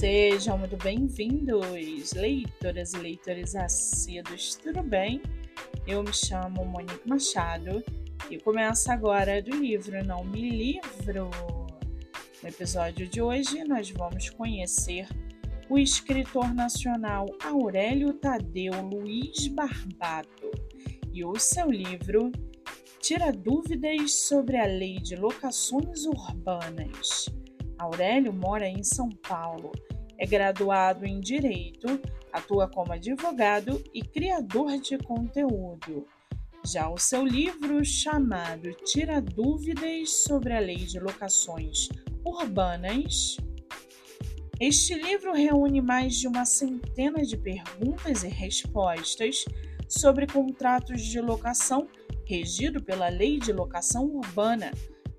Sejam muito bem-vindos, leitoras e leitores assíduos, tudo bem? Eu me chamo Monique Machado e começa agora do livro Não Me Livro. No episódio de hoje, nós vamos conhecer o escritor nacional Aurélio Tadeu Luiz Barbato e o seu livro Tira Dúvidas sobre a Lei de Locações Urbanas. Aurélio mora em São Paulo, é graduado em Direito, atua como advogado e criador de conteúdo. Já o seu livro, chamado Tira Dúvidas sobre a Lei de Locações Urbanas, este livro reúne mais de uma centena de perguntas e respostas sobre contratos de locação regido pela Lei de Locação Urbana,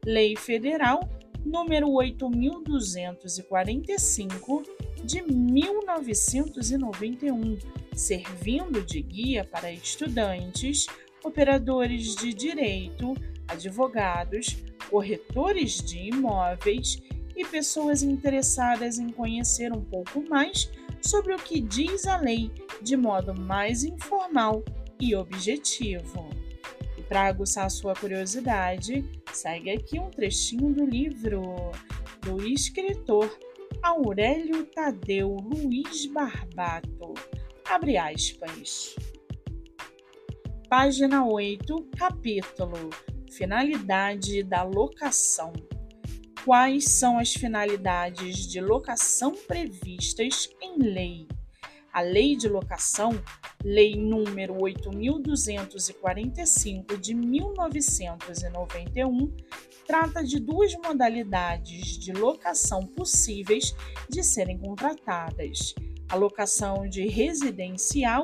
Lei Federal número 8245 de 1991, servindo de guia para estudantes, operadores de direito, advogados, corretores de imóveis e pessoas interessadas em conhecer um pouco mais sobre o que diz a lei de modo mais informal e objetivo. E para aguçar sua curiosidade, segue aqui um trechinho do livro do escritor Aurélio Tadeu Luiz Barbato. Abre aspas. Página 8, capítulo Finalidade da locação. Quais são as finalidades de locação previstas em lei? A Lei de Locação, Lei número 8245 de 1991, trata de duas modalidades de locação possíveis de serem contratadas: a locação de residencial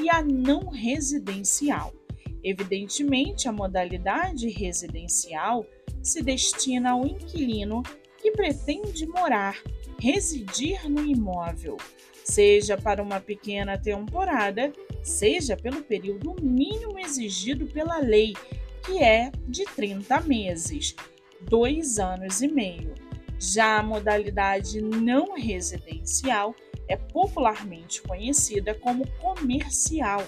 e a não residencial. Evidentemente, a modalidade residencial se destina ao inquilino que pretende morar, residir no imóvel, seja para uma pequena temporada, seja pelo período mínimo exigido pela lei, que é de 30 meses, dois anos e meio. Já a modalidade não residencial é popularmente conhecida como comercial,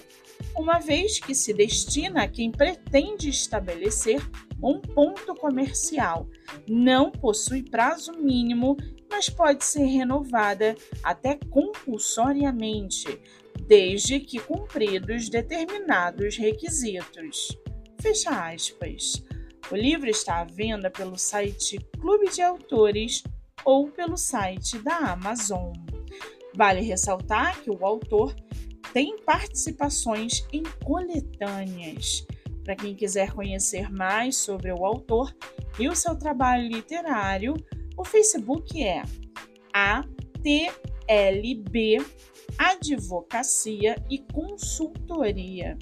uma vez que se destina a quem pretende estabelecer um ponto comercial. Não possui prazo mínimo, mas pode ser renovada até compulsoriamente, desde que cumpridos determinados requisitos. Fecha aspas. O livro está à venda pelo site Clube de Autores ou pelo site da Amazon. Vale ressaltar que o autor tem participações em coletâneas. Para quem quiser conhecer mais sobre o autor e o seu trabalho literário, o Facebook é ATLB Advocacia e Consultoria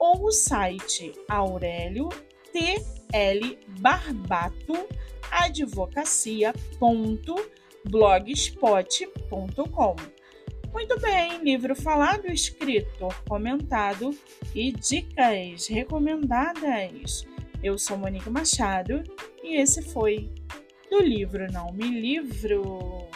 ou o site Aurélio T.L. Barbato advocacia.blogspot.com. Muito bem, livro falado, escrito, comentado e dicas recomendadas. Eu sou Monique Machado e esse foi do livro Não Me Livro.